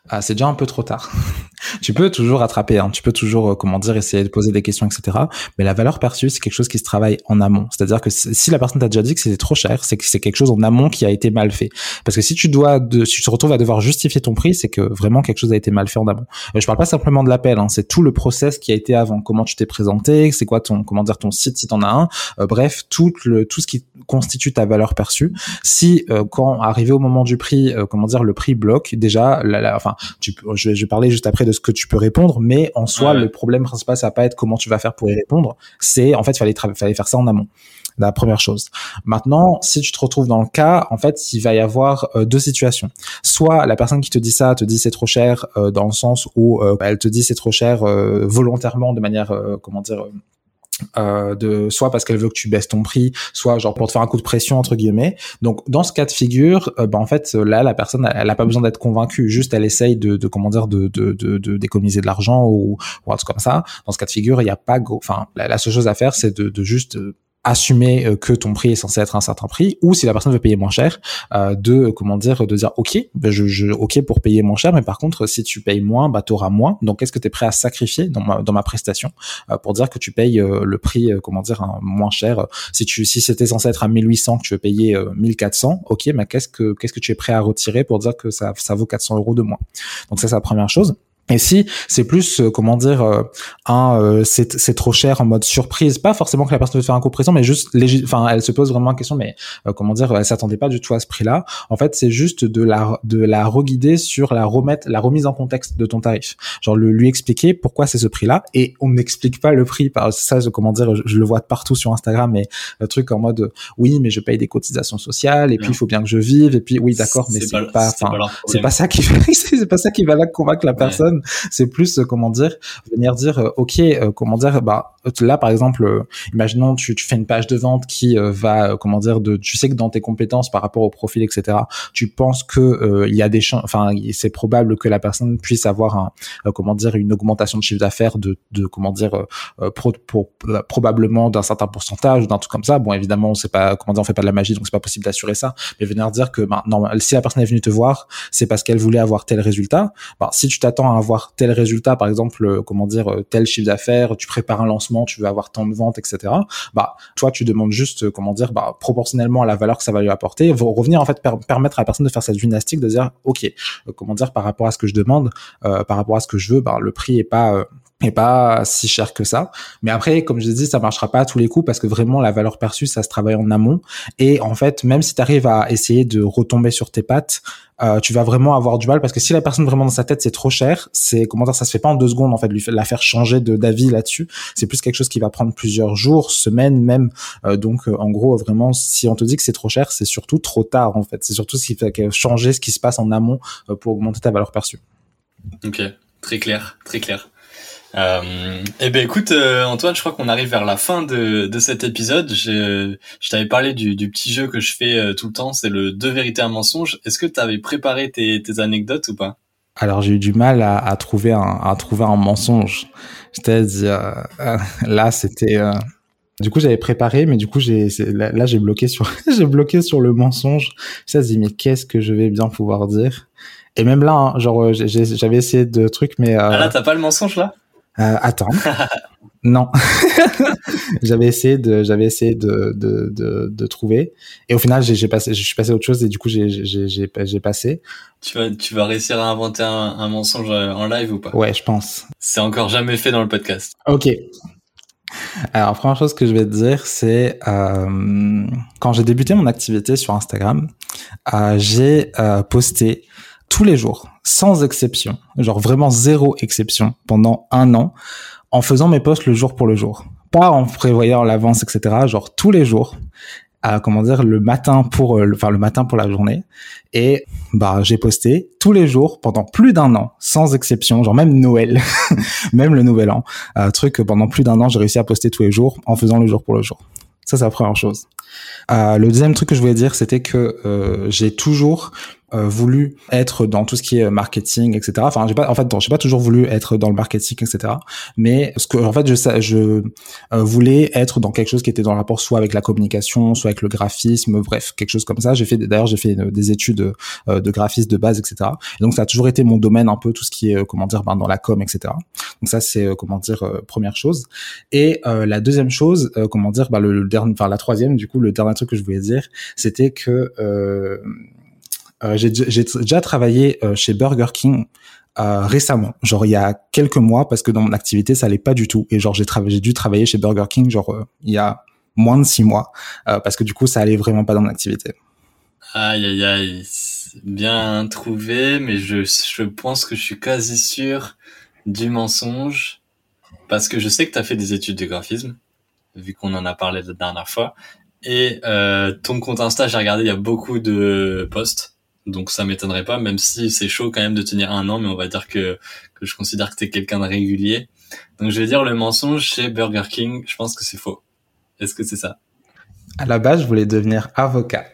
ah, c'est déjà un peu trop tard. tu peux toujours rattraper, hein, tu peux toujours, euh, comment dire, essayer de poser des questions, etc. Mais la valeur perçue, c'est quelque chose qui se travaille en amont. C'est-à-dire que si la personne t'a déjà dit que c'était trop cher, c'est que c'est quelque chose en amont qui a été mal fait. Parce que si tu dois, de, si tu te retrouves à devoir justifier ton prix, c'est que vraiment quelque chose a été mal fait en amont. Euh, je parle pas simplement de l'appel, hein, c'est tout le process qui a été avant. Comment tu t'es présenté, c'est quoi ton, comment dire, ton site si t'en as un. Euh, bref, tout le, tout ce qui constitue ta valeur perçue. Si quand arrivé au moment du prix, comment dire, le prix bloque, déjà, la, enfin, tu, je, vais, je vais parler juste après de ce que tu peux répondre, mais en soi, le problème principal, ça va pas être comment tu vas faire pour y répondre. C'est en fait, fallait fallait faire ça en amont la première chose. Maintenant, si tu te retrouves dans le cas, en fait, il va y avoir euh, deux situations. Soit la personne qui te dit ça te dit c'est trop cher euh, dans le sens où euh, elle te dit c'est trop cher volontairement de manière comment dire euh, de soit parce qu'elle veut que tu baisses ton prix, soit genre pour te faire un coup de pression entre guillemets. Donc dans ce cas de figure, bah en fait là la personne elle, a pas besoin d'être convaincue, juste elle essaye de, de comment dire de de d'économiser de, l'argent ou, ou un truc comme ça. Dans ce cas de figure, il n'y a pas enfin la, la, seule chose à faire c'est de, de juste assumer euh, que ton prix est censé être un certain prix ou si la personne veut payer moins cher euh, de comment dire de dire ok ben je, je, ok pour payer moins cher mais par contre si tu payes moins bah auras moins. Donc est-ce que tu es prêt à sacrifier dans ma, dans ma prestation euh, pour dire que tu payes le prix comment dire moins cher? Si tu si c'était censé être à 1800 que tu veux payer 1400 ok mais qu'est-ce que qu'est-ce que tu es prêt à retirer pour dire que ça ça vaut 400 euros de moins? Donc ça c'est la première chose et si c'est plus, euh, comment dire, euh, un, euh, c'est trop cher en mode surprise, pas forcément que la personne veut faire un coup présent, mais juste, enfin, elle se pose vraiment la question, mais comment dire, elle s'attendait pas du tout à ce prix-là. En fait, c'est juste de la de la reguider sur la remettre, la remise en contexte de ton tarif. Genre le, lui expliquer pourquoi c'est ce prix-là, et on n'explique pas le prix. Par ça, je, comment dire, je, le vois partout sur Instagram, mais le truc en mode, oui, mais je paye des cotisations sociales, et puis il faut bien que je vive, et puis oui, d'accord, mais c'est pas, c'est pas, ça qui, c'est pas ça qui va là convaincre la personne c'est plus euh, comment dire venir dire euh, ok euh, comment dire bah là par exemple imaginons tu, tu fais une page de vente qui va comment dire de tu sais que dans tes compétences par rapport au profil etc tu penses que il y a des enfin c'est probable que la personne puisse avoir un comment dire une augmentation de chiffre d'affaires de, de comment dire pro, probablement d'un certain pourcentage d'un truc comme ça. Bon évidemment on sait pas comment dire on fait pas de la magie donc c'est pas possible d'assurer ça. Mais venir dire que bah, non si la personne est venue te voir c'est parce qu'elle voulait avoir tel résultat bah, si tu t'attends à avoir tel résultat, par exemple, euh, comment dire, euh, tel chiffre d'affaires, tu prépares un lancement, tu veux avoir tant de ventes, etc. Bah, toi, tu demandes juste, euh, comment dire, bah, proportionnellement à la valeur que ça va lui apporter, revenir en fait permettre à la personne de faire cette gymnastique, de dire, ok, comment dire, par rapport à ce que je demande, par rapport à ce que je veux, bah, le prix est pas est pas si cher que ça. Mais après, comme je dis, ça marchera pas à tous les coups parce que vraiment la valeur perçue, ça se travaille en amont. Et en fait, même si tu arrives à essayer de retomber sur tes pattes, euh, tu vas vraiment avoir du mal parce que si la personne vraiment dans sa tête c'est trop cher, c'est comment dire, ça se fait pas en deux secondes en fait, lui la faire changer de d'avis là-dessus. C'est plus quelque chose qui va prendre plusieurs jours, semaines même. Euh, donc euh, en gros, vraiment, si on te dit que c'est trop cher, c'est surtout trop tard en fait. C'est surtout ce qui fait changer ce qui se passe en amont pour augmenter ta valeur perçue. Ok, très clair, très clair. Euh, eh ben écoute euh, Antoine, je crois qu'on arrive vers la fin de, de cet épisode. Je, je t'avais parlé du, du, petit jeu que je fais euh, tout le temps, c'est le deux vérités un mensonge. Est-ce que tu avais préparé tes, tes, anecdotes ou pas? Alors j'ai eu du mal à, à, trouver un, à trouver un mensonge. C'est-à-dire euh, là c'était du coup, j'avais préparé, mais du coup, j'ai là, j'ai bloqué sur j'ai bloqué sur le mensonge. Ça se dit mais qu'est-ce que je vais bien pouvoir dire? Et même là, hein, genre j'avais essayé de trucs, mais ah là, t'as pas le mensonge là? Euh, attends. non. j'avais essayé de, j'avais essayé de, de, de, de, trouver. Et au final, j'ai passé, je suis passé à autre chose et du coup, j'ai, j'ai, j'ai passé. Tu vas, tu vas réussir à inventer un, un, mensonge en live ou pas? Ouais, je pense. C'est encore jamais fait dans le podcast. Ok. Alors, première chose que je vais te dire, c'est euh, quand j'ai débuté mon activité sur Instagram, euh, j'ai euh, posté tous les jours, sans exception, genre vraiment zéro exception, pendant un an, en faisant mes posts le jour pour le jour. Pas en prévoyant l'avance, etc. Genre tous les jours, à, comment dire, le matin pour, euh, enfin le matin pour la journée. Et bah j'ai posté tous les jours pendant plus d'un an, sans exception, genre même Noël, même le Nouvel An, un truc pendant plus d'un an j'ai réussi à poster tous les jours en faisant le jour pour le jour. Ça, c'est la première chose. Euh, le deuxième truc que je voulais dire, c'était que euh, j'ai toujours euh, voulu être dans tout ce qui est marketing, etc. Enfin, j'ai pas, en fait, j'ai pas toujours voulu être dans le marketing, etc. Mais ce que, en fait, je, je euh, voulais être dans quelque chose qui était dans le rapport soit avec la communication, soit avec le graphisme, bref, quelque chose comme ça. J'ai fait, d'ailleurs, j'ai fait des études euh, de graphisme de base, etc. Et donc, ça a toujours été mon domaine un peu tout ce qui est, comment dire, ben, dans la com, etc. Donc ça, c'est comment dire première chose. Et la deuxième chose, comment dire, ben, le, le dernier, enfin la troisième, du coup, le dernier truc que je voulais dire, c'était que euh, j'ai déjà travaillé euh, chez Burger King euh, récemment, genre il y a quelques mois, parce que dans mon activité ça allait pas du tout, et genre j'ai dû travailler chez Burger King genre il y a moins de six mois, parce que du coup ça allait vraiment pas dans mon activité. Aïe aïe aïe, bien trouvé, mais je je pense que je suis quasi sûr du mensonge, parce que je sais que tu as fait des études de graphisme, vu qu'on en a parlé la dernière fois. Et euh, ton compte Insta, j'ai regardé, il y a beaucoup de posts. Donc ça m'étonnerait pas, même si c'est chaud quand même de tenir un an, mais on va dire que, que je considère que tu es quelqu'un de régulier. Donc je vais dire le mensonge chez Burger King, je pense que c'est faux. Est-ce que c'est ça? À la base, je voulais devenir avocat.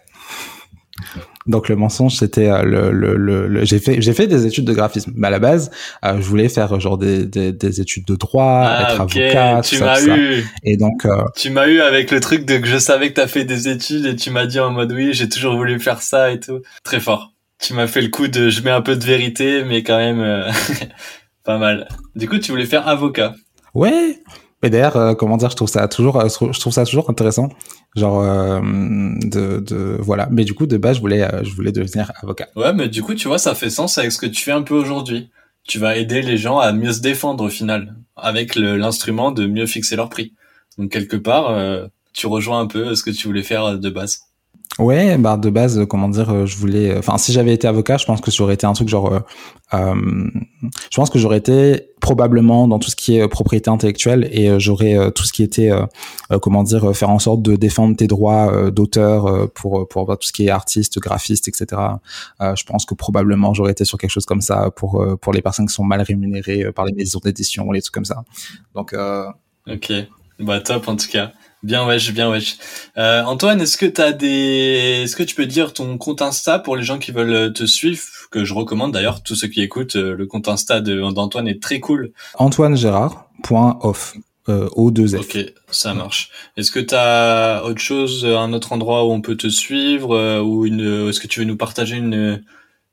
Donc le mensonge, c'était euh, le, le, le, j'ai fait j'ai fait des études de graphisme, mais à la base, euh, je voulais faire genre des, des, des études de droit, ah, être avocat, tu m'as eu. Et donc euh, tu m'as eu avec le truc de que je savais que tu as fait des études et tu m'as dit en mode oui, j'ai toujours voulu faire ça et tout. Très fort. Tu m'as fait le coup de je mets un peu de vérité, mais quand même pas mal. Du coup, tu voulais faire avocat. Ouais. Mais d'ailleurs, comment dire, je trouve ça toujours, je trouve ça toujours intéressant genre euh, de, de voilà mais du coup de base je voulais euh, je voulais devenir avocat ouais mais du coup tu vois ça fait sens avec ce que tu fais un peu aujourd'hui tu vas aider les gens à mieux se défendre au final avec l'instrument de mieux fixer leur prix donc quelque part euh, tu rejoins un peu ce que tu voulais faire de base Ouais, bah de base, comment dire, je voulais. Enfin, si j'avais été avocat, je pense que ça aurait été un truc genre. Euh, je pense que j'aurais été probablement dans tout ce qui est propriété intellectuelle et j'aurais tout ce qui était, comment dire, faire en sorte de défendre tes droits d'auteur pour pour tout ce qui est artiste, graphiste, etc. je pense que probablement j'aurais été sur quelque chose comme ça pour pour les personnes qui sont mal rémunérées par les maisons d'édition, les trucs comme ça. Donc. Ok, bah top en tout cas. Bien wesh, bien wesh. Euh, Antoine, est-ce que t'as des, est-ce que tu peux dire ton compte Insta pour les gens qui veulent te suivre, que je recommande d'ailleurs, tous ceux qui écoutent, euh, le compte Insta d'Antoine est très cool. Antoine Gérard. off. Euh, O2F. Ok, ça marche. Est-ce que tu as autre chose, un autre endroit où on peut te suivre, euh, ou une, est-ce que tu veux nous partager une,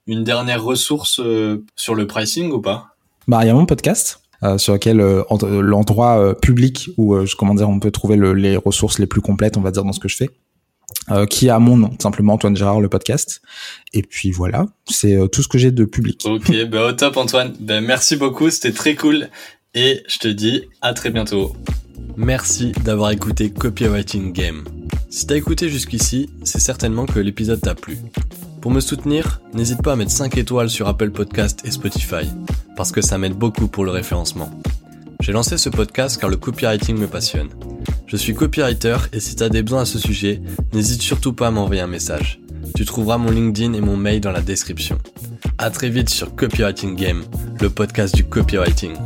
une dernière ressource euh, sur le pricing ou pas? Bah, il y a mon podcast euh, sur lequel euh, l'endroit euh, public où comment dire on peut trouver le, les ressources les plus complètes on va dire dans ce que je fais qui a mon nom simplement Antoine Gérard le podcast. Et puis voilà c'est tout ce que j'ai de public. Ok bah au top Antoine. Ben merci beaucoup c'était très cool. Et je te dis à très bientôt. Merci d'avoir écouté Copywriting Game. Si t'as écouté jusqu'ici, c'est certainement que l'épisode t'a plu. Pour me soutenir, n'hésite pas à mettre 5 étoiles sur Apple Podcast et Spotify, parce que ça m'aide beaucoup pour le référencement. J'ai lancé ce podcast car le copywriting me passionne. Je suis copywriter et si t'as des besoins à ce sujet, n'hésite surtout pas à m'envoyer un message. Tu trouveras mon LinkedIn et mon mail dans la description. À très vite sur Copywriting Game, le podcast du copywriting.